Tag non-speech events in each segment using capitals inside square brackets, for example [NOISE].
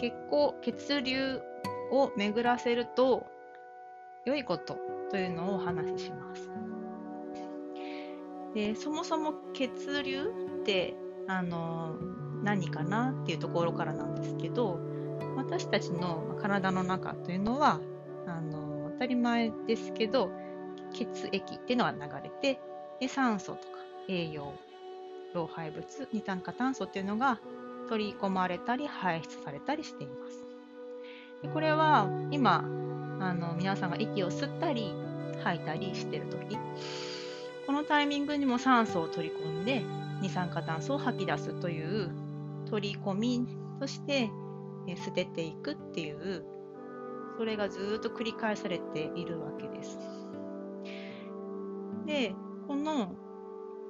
血行、血流を巡らせると良いことというのをお話しします。でそもそも血流ってあの何かなっていうところからなんですけど私たちの体の中というのはあの当たり前ですけど血液っていうのが流れてで酸素とか栄養老廃物二酸化炭素っていうのが取り込まれたり排出されたりしています。でこれは今あの皆さんが息を吸ったり吐いたりしてる時このタイミングにも酸素を取り込んで二酸化炭素を吐き出すという取り込みとして捨てていくっていうそれがずっと繰り返されているわけです。でこの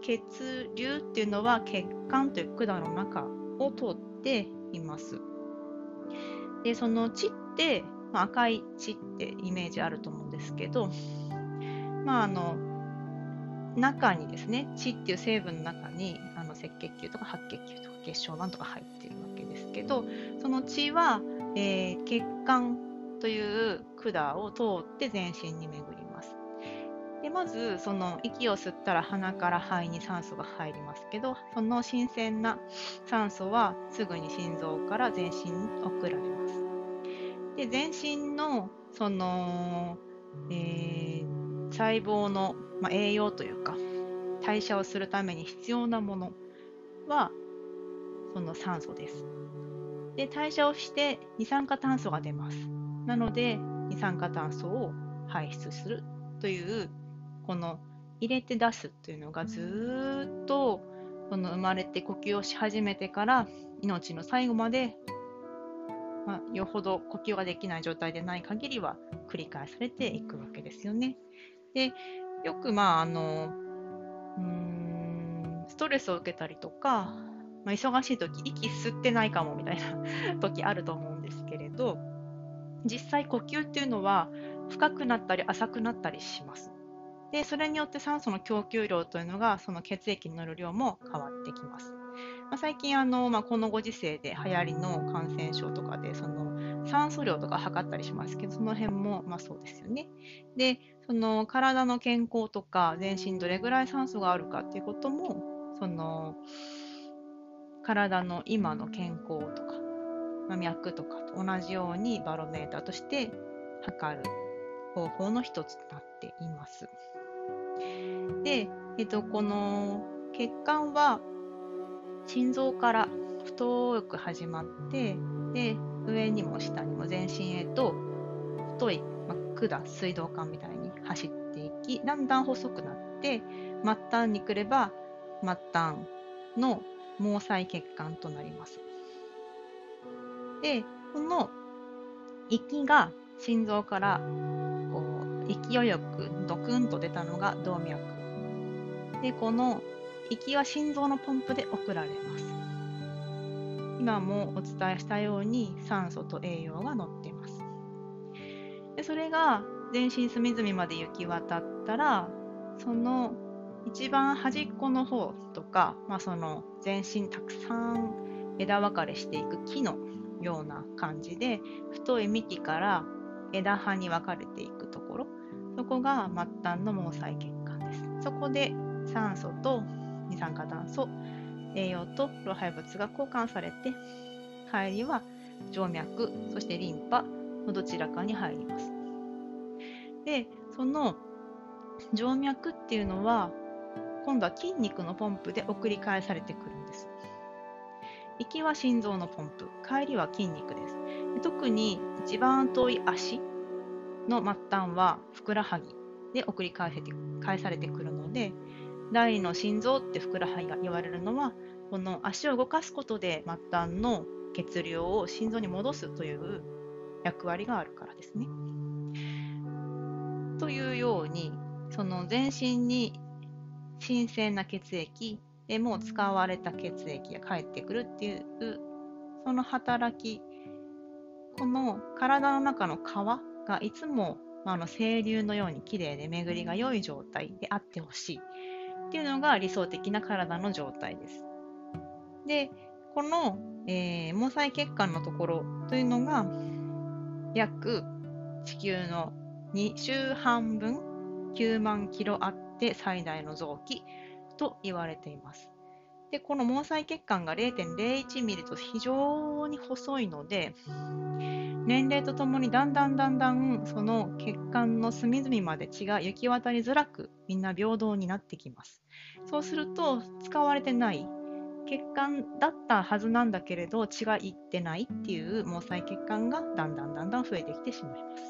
血流っていうのは血管という管の中を通っています。でその血って、まあ、赤い血ってイメージあると思うんですけど、まあ、あの中にですね血っていう成分の中にあの赤血球とか白血球とか血小板とか入ってるわけですけどその血は、えー、血管という管を通って全身に巡り。まずその息を吸ったら鼻から肺に酸素が入りますけどその新鮮な酸素はすぐに心臓から全身に送られます。で全身のその、えー、細胞の、まあ、栄養というか代謝をするために必要なものはその酸素です。で代謝をして二酸化炭素が出ます。なので二酸化炭素を排出するというこの入れて出すというのがずっとその生まれて呼吸をし始めてから命の最後まで、まあ、よほど呼吸ができない状態でない限りは繰り返されていくわけですよね。でよくまああのうんストレスを受けたりとか、まあ、忙しい時息吸ってないかもみたいな [LAUGHS] 時あると思うんですけれど実際呼吸っていうのは深くなったり浅くなったりします。でそれによって酸素の供給量というのがその血液に乗る量も変わってきます。まあ、最近あの、まあ、このご時世で流行りの感染症とかでその酸素量とか測ったりしますけどその辺もまあそうですよね。でその体の健康とか全身どれぐらい酸素があるかっていうこともその体の今の健康とか、まあ、脈とかと同じようにバロメーターとして測る方法の一つとなっています。で、えっと、この血管は心臓から太く始まってで上にも下にも全身へと太い、ま管水道管みたいに走っていきだんだん細くなって末端に来れば末端の毛細血管となります。でこの息が心臓からこう勢いよくドクンと出たのが動脈。でこの息は心臓のポンプで送られます。今もお伝えしたように酸素と栄養が乗っています。でそれが全身隅々まで行き渡ったらその一番端っこの方とか、まあ、その全身たくさん枝分かれしていく木のような感じで太い幹から枝葉に分かれていくところ。そこが末端の毛細血管です。そこで酸素と二酸化炭素栄養と老廃物が交換されて帰りは静脈そしてリンパのどちらかに入ります。でその静脈っていうのは今度は筋肉のポンプで送り返されてくるんです。行きは心臓のポンプ帰りは筋肉です。特に一番遠い足の末端はふくらはぎで送り返せて返されてくるので第の心臓ってふくらはぎが言われるのはこの足を動かすことで末端の血流を心臓に戻すという役割があるからですね。というようにその全身に新鮮な血液でもう使われた血液が返ってくるっていうその働きこの体の中の皮がいつも、まあ、の清流のようにきれいで巡りが良い状態であってほしいっていうのが理想的な体の状態です。でこの、えー、毛細血管のところというのが約地球の2週半分9万キロあって最大の臓器と言われています。で、この毛細血管が0.01ミリと非常に細いので、年齢とともにだんだんだんだんその血管の隅々まで血が行き渡りづらくみんな平等になってきます。そうすると使われてない血管だったはずなんだけれど血がいってないっていう毛細血管がだんだんだんだん増えてきてしまいます。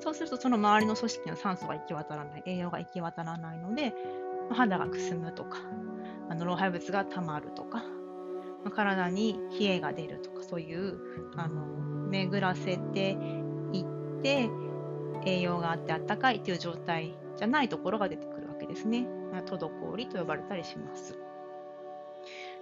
そうするとその周りの組織の酸素が行き渡らない栄養が行き渡らないので肌がくすむとかあの老廃物がたまるとか体に冷えが出るとかそういうあの巡らせていって栄養があってあったかいという状態じゃないところが出てくるわけですね。滞りと呼ばれたりします。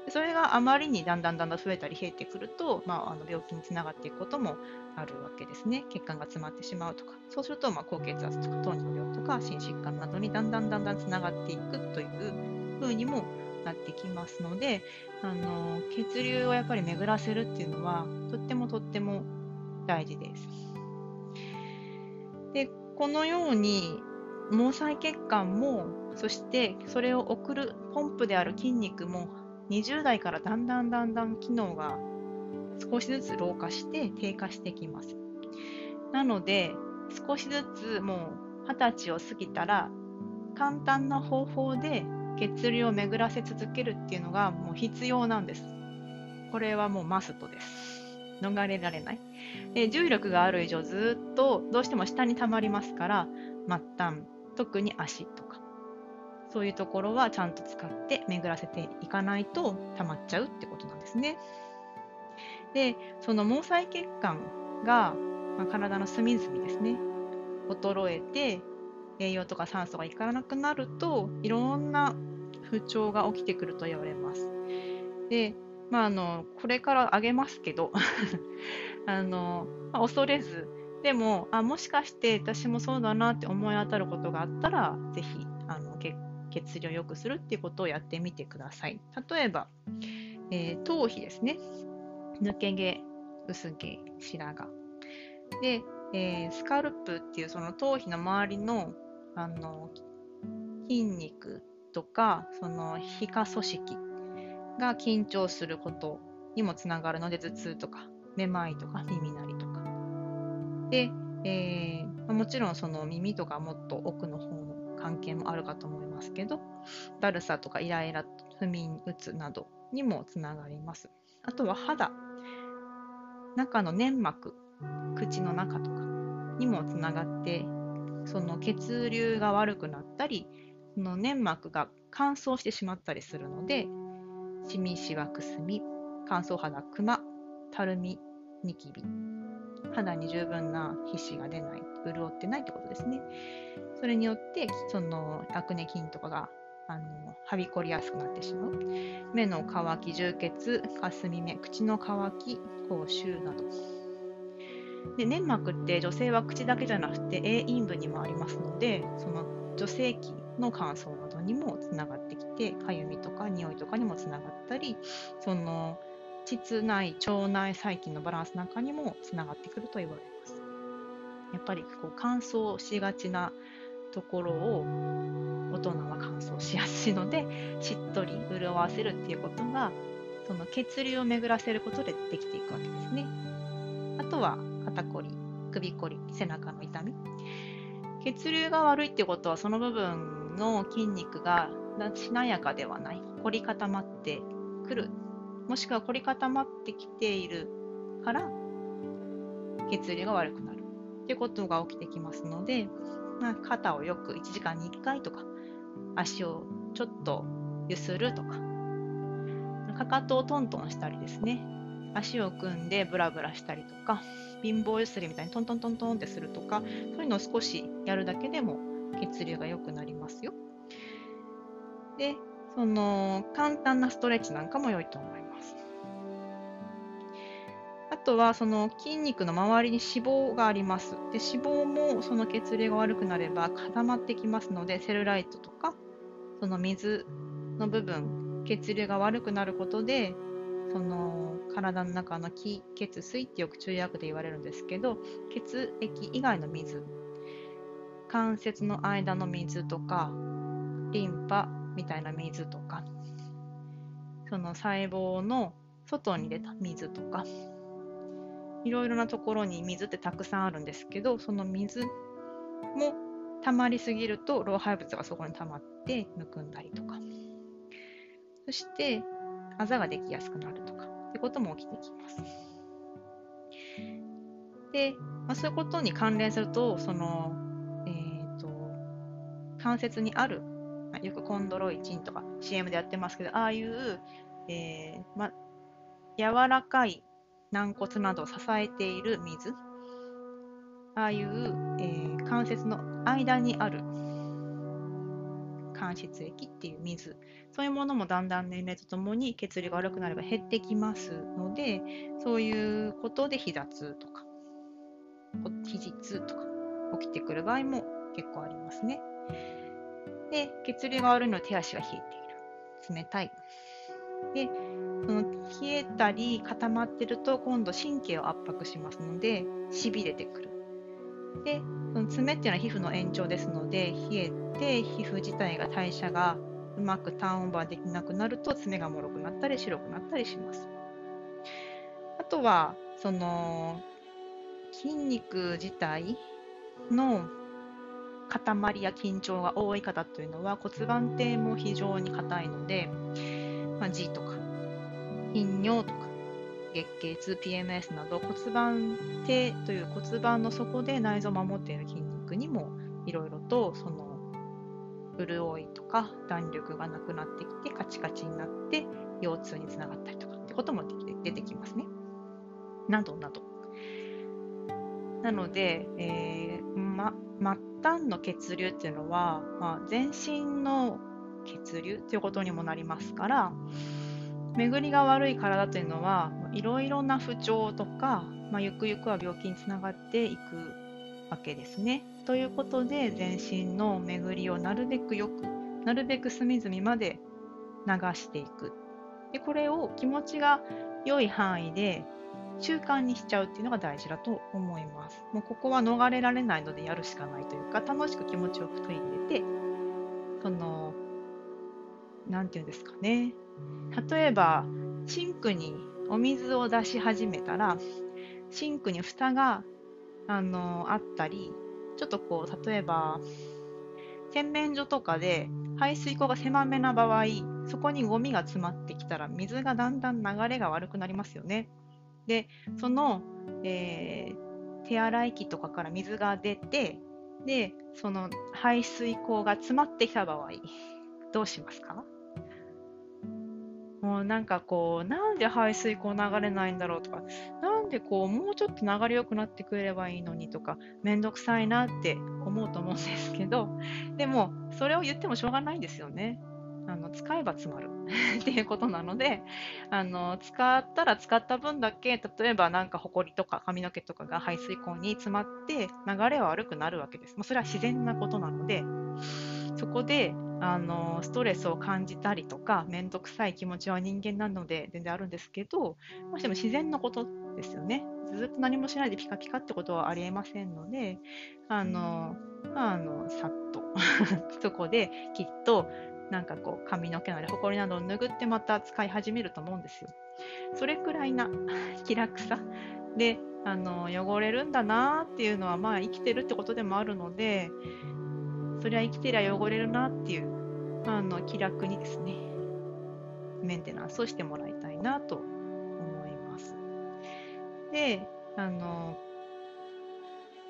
それがあまりにだんだんだんだん増えたり冷えてくると、まあ、あの病気につながっていくこともあるわけですね。血管が詰まってしまうとか、そうすると、まあ、高血圧とか糖尿病とか心疾患などにだんだんだんだんつながっていくというふうにもなってきますので、あの血流をやっぱり巡らせるっていうのはとってもとっても大事です。でこのように毛細血管もそしてそれを送るポンプである筋肉も20代からだんだんだんだん機能が少しずつ老化して低下してきます。なので少しずつもう20歳を過ぎたら簡単な方法で血流を巡らせ続けるっていうのがもう必要なんです。これはもうマストです。逃れられない。で重力がある以上ずっとどうしても下に溜まりますから末端特に足とかそういうところはちゃんと使って巡らせていかないと溜まっちゃうってことなんですね。でその毛細血管が、まあ、体の隅々ですね衰えて栄養とか酸素がいかなくなるといろんな不調が起きてくると言われます。でまあ、あのこれからあげますけど [LAUGHS] あの、まあ、恐れずでもあもしかして私もそうだなって思い当たることがあったらぜひあの血流を良くするっていうことをやってみてください。例えば、えー、頭皮ですね。抜け毛、薄毛、白髪。で、えー、スカルプっていうその頭皮の周りのあの筋肉とかその皮下組織が緊張することにもつながるので頭痛とかめまいとか耳鳴りとか。で、えー、もちろんその耳とかもっと奥の方の関係もあるかと思いますけどだるさとかイライラ不眠うつなどにもつながります。あとは肌。中の粘膜口の中とかにもつながってその血流が悪くなったりその粘膜が乾燥してしまったりするのでシミシワくすみ乾燥肌クマたるみニキビ肌に十分な皮脂が出ない潤ってないってことですね。それによってそのアクネ菌とかがあのはびこりやすくなってしまう。目の乾き充血かすみ目口の乾き口臭など。で粘膜って女性は口だけじゃなくて A 陰部にもありますのでその女性器の乾燥などにもつながってきてかゆみとか匂いとかにもつながったりその膣内腸内細菌のバランスなんかにもつながってくると言われます。やっぱりこう乾燥しがちなところを大人は乾燥しやすいのでしっとり潤わせるっていうことがその血流を巡らせることでできていくわけですね。あとは肩こり、首こり、背中の痛み。血流が悪いってことは、その部分の筋肉がしなやかではない、凝り固まってくる、もしくは凝り固まってきているから、血流が悪くなる。ってことが起きてきますので、まあ、肩をよく1時間に1回とか、足をちょっとゆするとか、かかとをトントンしたりですね、足を組んでブラブラしたりとか、貧乏ゆすりみたいにトントントントンってするとか、そういうのを少しやるだけでも血流が良くなりますよ。で、その簡単なストレッチなんかも良いと思います。あとはその筋肉の周りに脂肪があります。で脂肪もその血流が悪くなれば固まってきますので、セルライトとかその水の部分血流が悪くなることでその体の中の気血水ってよく中薬で言われるんですけど血液以外の水関節の間の水とかリンパみたいな水とかその細胞の外に出た水とかいろいろなところに水ってたくさんあるんですけどその水も溜まりすぎると老廃物がそこに溜まってむくんだりとか。そしてあざができやすくなる。ってことも起きてきます。で、まあ、そういうことに関連するとその、えーと、関節にある、よくコンドロイチンとか CM でやってますけどああいう、えーま、柔らかい軟骨などを支えている水ああいう、えー、関節の間にある間質液っていう水そういうものもだんだん年齢とともに血流が悪くなれば減ってきますのでそういうことで膝痛とか肘痛とか起きてくる場合も結構ありますね。で血流が悪いので手足が冷えている冷たい。でその冷えたり固まってると今度神経を圧迫しますのでしびれてくる。でその爪っていうのは皮膚の延長ですので冷えて皮膚自体が代謝がうまくターンオーバーできなくなると爪がもろくなったり白くなったりします。あとはその筋肉自体の塊や緊張が多い方というのは骨盤底も非常に硬いので、まあ、G とか頻尿とか月経痛 PMS など骨盤底という骨盤の底で内臓を守っている筋肉にもいろいろとその潤いとか弾力がなくなってきてカチカチになって腰痛につながったりとかってことも出てきますね。などなど。なので、えー、ま、末端の血流っていうのは、まあ、全身の血流ということにもなりますから巡りが悪い体というのはいろいろな不調とか、まあ、ゆくゆくは病気につながっていくわけですね。ということで全身の巡りをなるべくよくなるべく隅々まで流していくでこれを気持ちが良い範囲で習慣にしちゃうっていうのが大事だと思います。もうここは逃れられないのでやるしかないというか楽しく気持ちよく取り入れてその何て言うんですかね例えばシンクにお水を出し始めたらシンクに蓋があのあったりちょっとこう例えば洗面所とかで排水溝が狭めな場合そこにゴミが詰まってきたら水がだんだん流れが悪くなりますよね。でその、えー、手洗い機とかから水が出てでその排水溝が詰まってきた場合どうしますか？もうなんかこうなんで排水溝流れないんだろうとかなんでこうもうちょっと流れ良くなってくれればいいのにとかめんどくさいなって思うと思うんですけど [LAUGHS] でもそれを言ってもしょうがないんですよね。あの使えば詰まる [LAUGHS] っていうことなのであの使ったら使った分だけ例えばなんかほこりとか髪の毛とかが排水溝に詰まって流れは悪くなるわけです。まあ、それは自然なことなのでそこであのストレスを感じたりとか面倒くさい気持ちは人間なので全然あるんですけどもしも自然のことですよね。ずっと何もしないでピカピカってことはありえませんのであのあのさっと [LAUGHS] そこできっとなんかこう髪の毛なりほこりなどを拭ってまた使い始めると思うんですよ。それくらいな [LAUGHS] 気楽さ。であの汚れるんだなっていうのはまあ生きてるってことでもあるのでそりゃ生きてりゃ汚れるなっていう、あの気楽にですね、メンテナンスをしてもらいたいなと思います。で、あの、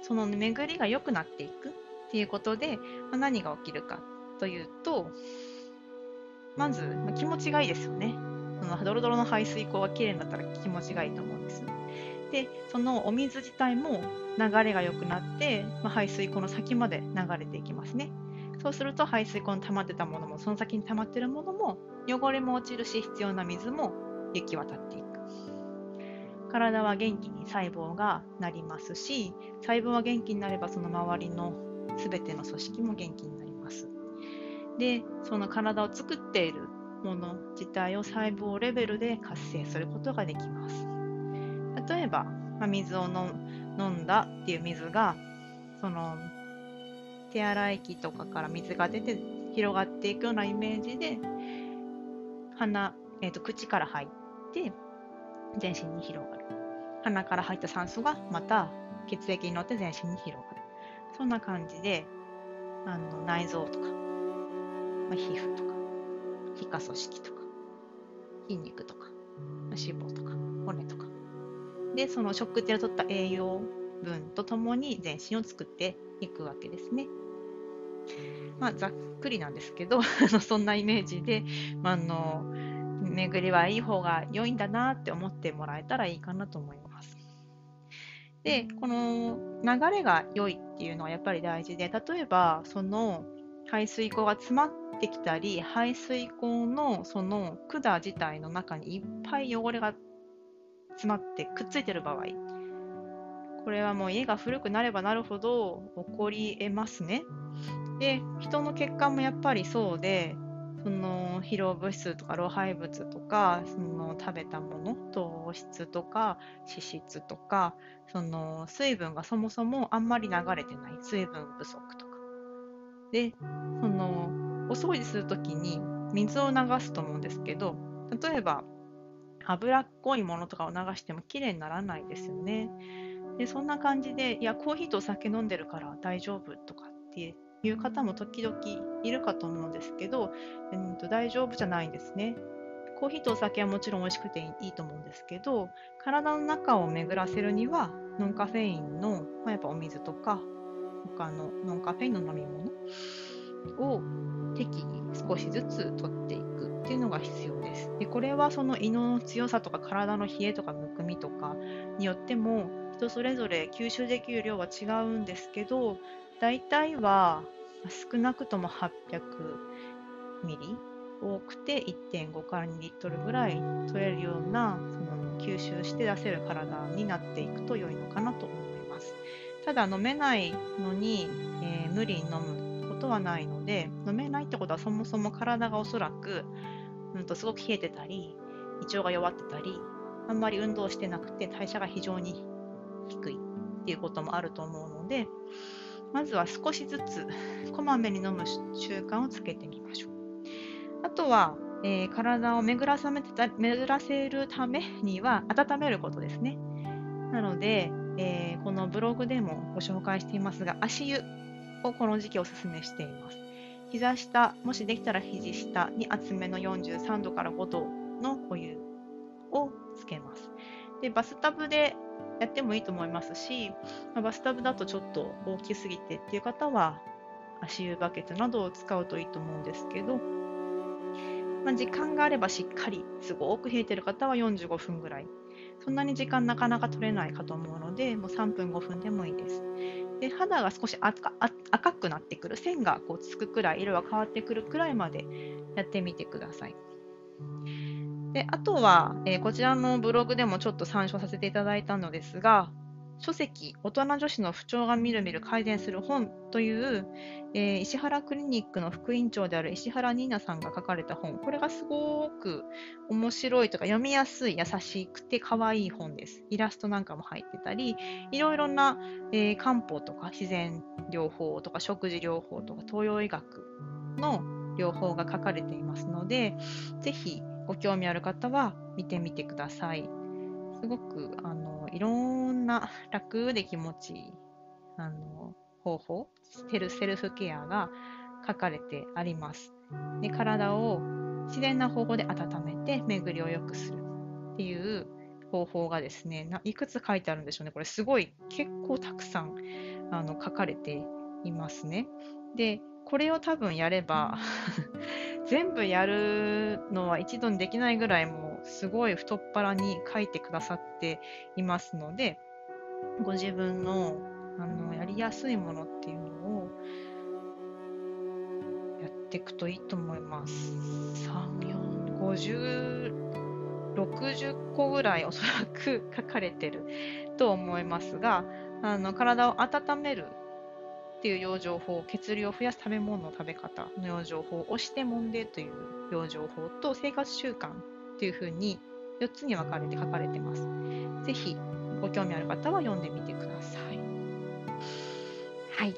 その巡りが良くなっていくっていうことで、ま、何が起きるかというと、まず、ま、気持ちがいいですよね。そのドロドロの排水溝がきれいになったら気持ちがいいと思うんです。で、そのお水自体も流れが良くなって、ま、排水溝の先まで流れていきますね。そうすると排水溝に溜まってたものもその先に溜まってるものも汚れも落ちるし必要な水も行き渡っていく。体は元気に細胞がなりますし細胞は元気になればその周りの全ての組織も元気になります。でその体を作っているもの自体を細胞レベルで活性することができます。例えば、まあ、水を飲んだっていう水がその手洗い器とかから水が出て広がっていくようなイメージで鼻、えーと、口から入って全身に広がる。鼻から入った酸素がまた血液に乗って全身に広がる。そんな感じであの内臓とか、まあ、皮膚とか皮下組織とか筋肉とか、脂肪とか骨とか。でその食事を取った栄養分とともに全身を作っていくわけですね。まあ、ざっくりなんですけど [LAUGHS] そんなイメージで、まあ、の巡りはいい方が良いんだなって思ってもらえたらいいかなと思います。で、この流れが良いっていうのはやっぱり大事で、例えばその排水口が詰まってきたり、排水口のその管自体の中にいっぱい汚れが詰まってくっついてる場合、これはもう家が古くなればなるほど起こり得ますね。で、人の血管もやっぱりそうで、その疲労物質とか老廃物とかその食べたもの糖質とか脂質とかその水分がそもそもあんまり流れてない水分不足とか。でそのお掃除するときに水を流すと思うんですけど例えば脂っこいものとかを流してもきれいにならないですよね。でそんな感じでいやコーヒーとお酒飲んでるから大丈夫とかっていう方も時々いるかと思うんですけど、えー、と大丈夫じゃないんですね。コーヒーとお酒はもちろん美味しくていいと思うんですけど、体の中を巡らせるには、ノンカフェインの、まあ、やっぱお水とか、他のノンカフェインの飲み物を適宜少しずつ取っていくっていうのが必要です。でこれはその胃の強さとか体の冷えとかむくみとかによっても人それぞれ吸収できる量は違うんですけど大体は少なくとも800ミリ多くて1.5から2リットルぐらい取れるようなその吸収して出せる体になっていくと良いのかなと思います。ただ飲めないのに、えー、無理に飲むことはないので飲めないってことはそもそも体がおそらく、うんとすごく冷えてたり胃腸が弱ってたりあんまり運動してなくて代謝が非常に低いっていうこともあると思うのでまずは少しずつこまめに飲む習慣をつけてみましょう。あとは、えー、体を巡らさめてた巡らせるためには温めることですね。なので、えー、このブログでもご紹介していますが、足湯をこの時期おすすめしています。膝下、もしできたら肘下に厚めの43度から5度のお湯をつけます。でバスタブでやってもいいと思いますし、まあ、バスタブだとちょっと大きすぎてっていう方は足湯バケツなどを使うといいと思うんですけど、まあ、時間があればしっかりすごく冷えてる方は45分ぐらい。そんなに時間なかなか取れないかと思うのでもう3分5分でもいいです。で肌が少し赤赤くなってくる線がこうつくくらい色が変わってくるくらいまでやってみてください。であとは、えー、こちらのブログでもちょっと参照させていただいたのですが、書籍、大人女子の不調がみるみる改善する本という、えー、石原クリニックの副院長である石原ニーナさんが書かれた本、これがすごく面白いとか読みやすい、優しくて可愛い本です。イラストなんかも入ってたり、いろいろな、えー、漢方とか自然療法とか食事療法とか東洋医学の療法が書かれていますので、ぜひご興味ある方は見てみてください。すごくあのいろんな楽で気持ちいいあの方法セル、セルフケアが書かれてあります。で体を自然な方法で温めて巡りを良くするっていう方法がですね、いくつ書いてあるんでしょうね。これすごい結構たくさんあの書かれていますね。で、これを多分やれば全部やるのは一度にできないぐらいもうすごい太っ腹に書いてくださっていますのでご自分のあのやりやすいものっていうのをやっていくといいと思います。3、4、50、60個ぐらいおそらく書かれてると思いますが、あの体を温めるっていう養生法、血流を増やす食べ物の食べ方の養生法、押してもんでという養生法と生活習慣というふうに4つに分かれて書かれてます。ぜひご興味ある方は読んでみてください。はい。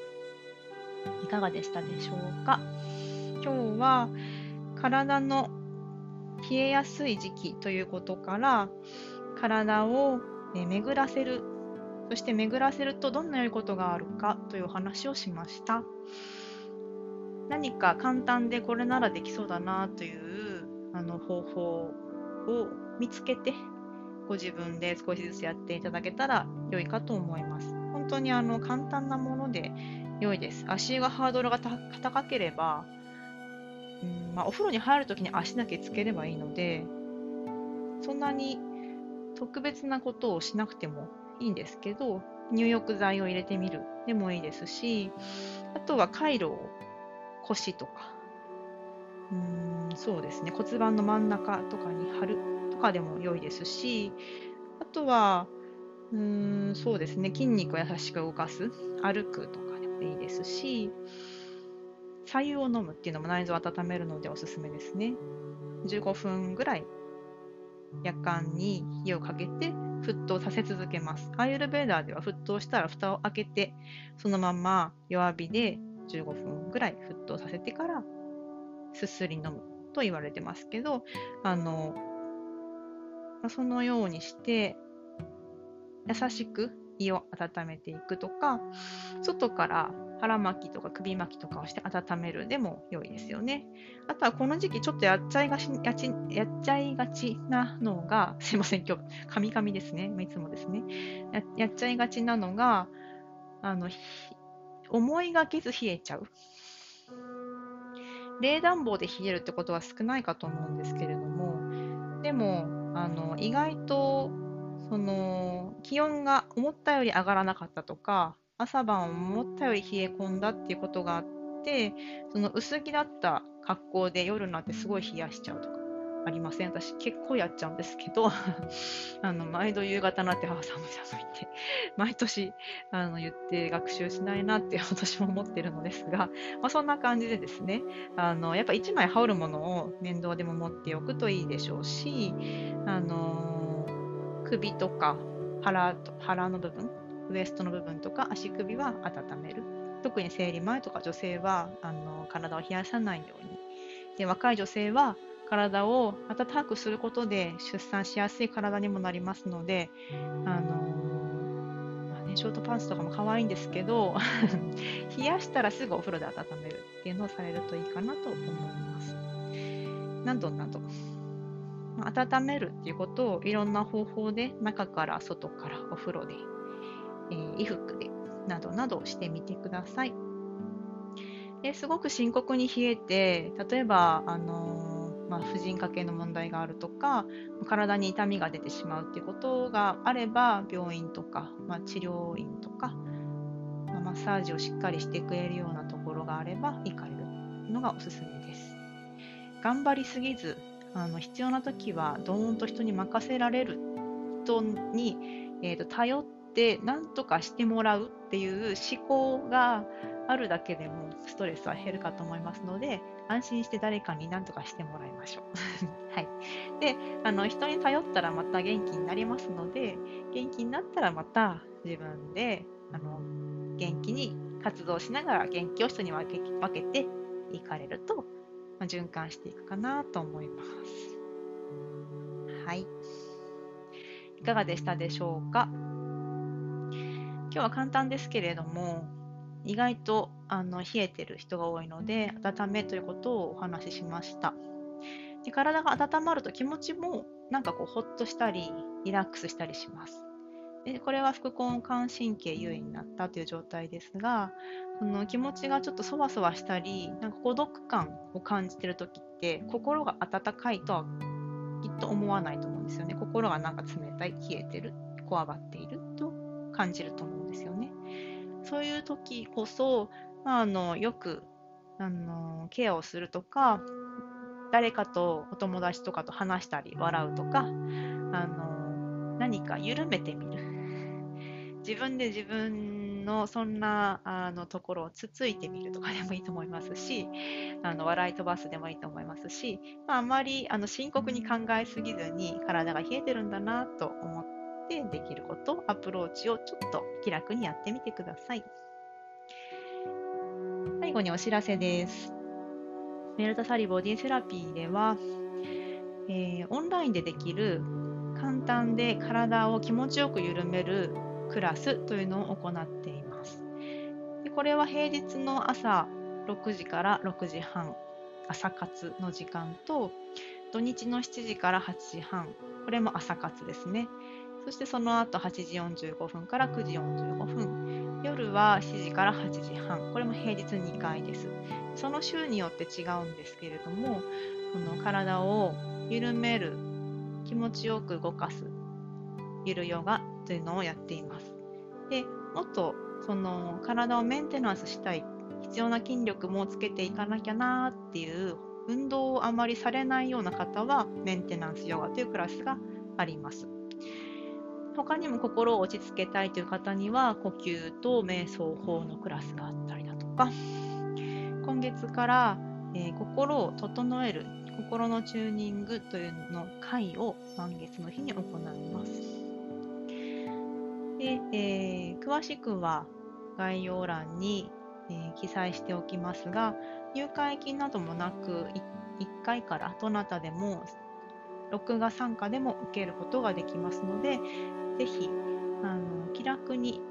いかがでしたでしょうか？今日は体の冷えやすい時期ということから体を巡らせるそして巡らせるとどんな良いことがあるかというお話をしました。何か簡単でこれならできそうだなというあの方法を見つけてご自分で少しずつやっていただけたら良いかと思います。本当にあの簡単なもので良いです。足がハードルが高ければうんまあ、お風呂に入るときに足だけつければいいので、そんなに特別なことをしなくてもいいんですけど、入浴剤を入れてみるでもいいですし、あとは回路を腰とか、うんそうですね、骨盤の真ん中とかに貼るとかでも良いですし、あとは、うんそうですね、筋肉を優しく動かす、歩くとかでもいいですし、左右を飲むっていうのも内臓を温めるのでおすすめですね。15分ぐらい夜間に火をかけて沸騰させ続けます。アイユルベーダーでは沸騰したら蓋を開けてそのまま弱火で15分ぐらい沸騰させてからすすり飲むと言われてますけどあのそのようにして優しく胃を温めていくとか外から腹巻きとか首巻きとかをして温めるでも良いですよね。あとはこの時期ちょっとやっちゃいがちやちやっちゃいがちなのが、[LAUGHS] すいません、今日、カミカミですね。いつもですねや。やっちゃいがちなのが、あの、思いがけず冷えちゃう。冷暖房で冷えるってことは少ないかと思うんですけれども、でも、あの意外とその気温が思ったより上がらなかったとか、朝晩思ったより冷え込んだっていうことがあって、その薄着だった格好で夜になってすごい冷やしちゃうとかありません？私結構やっちゃうんですけど [LAUGHS] あの毎度夕方になって母寒い寒いって [LAUGHS] 毎年あの言って学習しないなって [LAUGHS] 私も思ってるのですが、まあ、そんな感じでですねあのやっぱ1枚羽織るものを面倒でも持っておくといいでしょうしあの首とか腹腹の部分ウエストの部分とか足首は温める。特に生理前とか女性はあの体を冷やさないように。で若い女性は体を温かくすることで出産しやすい体にもなりますので、あのまあね、ショートパンツとかも可愛いんですけど [LAUGHS] 冷やしたらすぐお風呂で温めるっていうのをされるといいかなと思います。などなど。温めるっていうことをいろんな方法で中から外からお風呂でえー、衣服でなどなどしてみてください。ですごく深刻に冷えて例えば、あのー、まあ、婦人科系の問題があるとか体に痛みが出てしまうっていうことがあれば病院とか、まあ、治療院とか、まあ、マッサージをしっかりしてくれるようなところがあれば行かれるのがおすすめです。頑張りすぎずあの必要な時はどーんと人に任せられる人に、えーと頼って何とかしてもらうっていう思考があるだけでもストレスは減るかと思いますので安心して誰かに何とかしてもらいましょう。[LAUGHS] はい、であの人に頼ったらまた元気になりますので元気になったらまた自分であの元気に活動しながら元気を人に分け分けていかれると、まあ、循環していくかなと思います。はい。いかがでしたでしょうか？今日は簡単ですけれども、意外とあの冷えてる人が多いので、温めということをお話ししました。で体が温まると気持ちもなんかこうほっとしたり、リラックスしたりします。でこれは副交感神経優位になったという状態ですが、その気持ちがちょっとそわそわしたり、なんか孤独感を感じてるときって、心が温かいとはきっと思わないと思うんですよね。心がなんか冷たい、冷えてる、こわばっている感じると思うんですよね。そういう時こそ、まあ、あのよくあのケアをするとか誰かとお友達とかと話したり笑うとかあの何か緩めてみる自分で自分のそんなあのところをつついてみるとかでもいいと思いますし、あの笑い飛ばすでもいいと思いますし、まあ、あまりあの深刻に考えすぎずに体が冷えてるんだなと思てできること、アプローチをちょっと気楽にやってみてください。最後にお知らせです。メルタサリボディセラピーでは、えー、オンラインでできる簡単で体を気持ちよく緩めるクラスというのを行っています。でこれは平日の朝6時から6時半、朝活の時間と、土日の7時から8時半、これも朝活ですね。そしてその後8時45分から9時45分、夜は7時から8時半、これも平日2回です。その週によって違うんですけれども、この体を緩める、気持ちよく動かす、ゆるヨガというのをやっています。でもっとその体をメンテナンスしたい、必要な筋力もつけていかなきゃなっていう運動をあまりされないような方はメンテナンスヨガというクラスがあります。他にも心を落ち着けたいという方には呼吸と瞑想法のクラスがあったりだとか今月から、えー、心を整える心のチューニングというのの会を満月の日に行います。で、えー、詳しくは概要欄に、えー、記載しておきますが、入会金などもなく、1回からどなたでも、録画参加でも受けることができますので、ぜひあの気楽に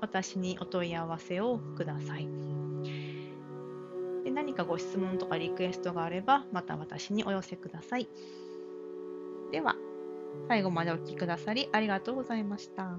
私にお問い合わせをください。で何かご質問とかリクエストがあれば、また私にお寄せください。では。最後までお聴きくださりありがとうございました。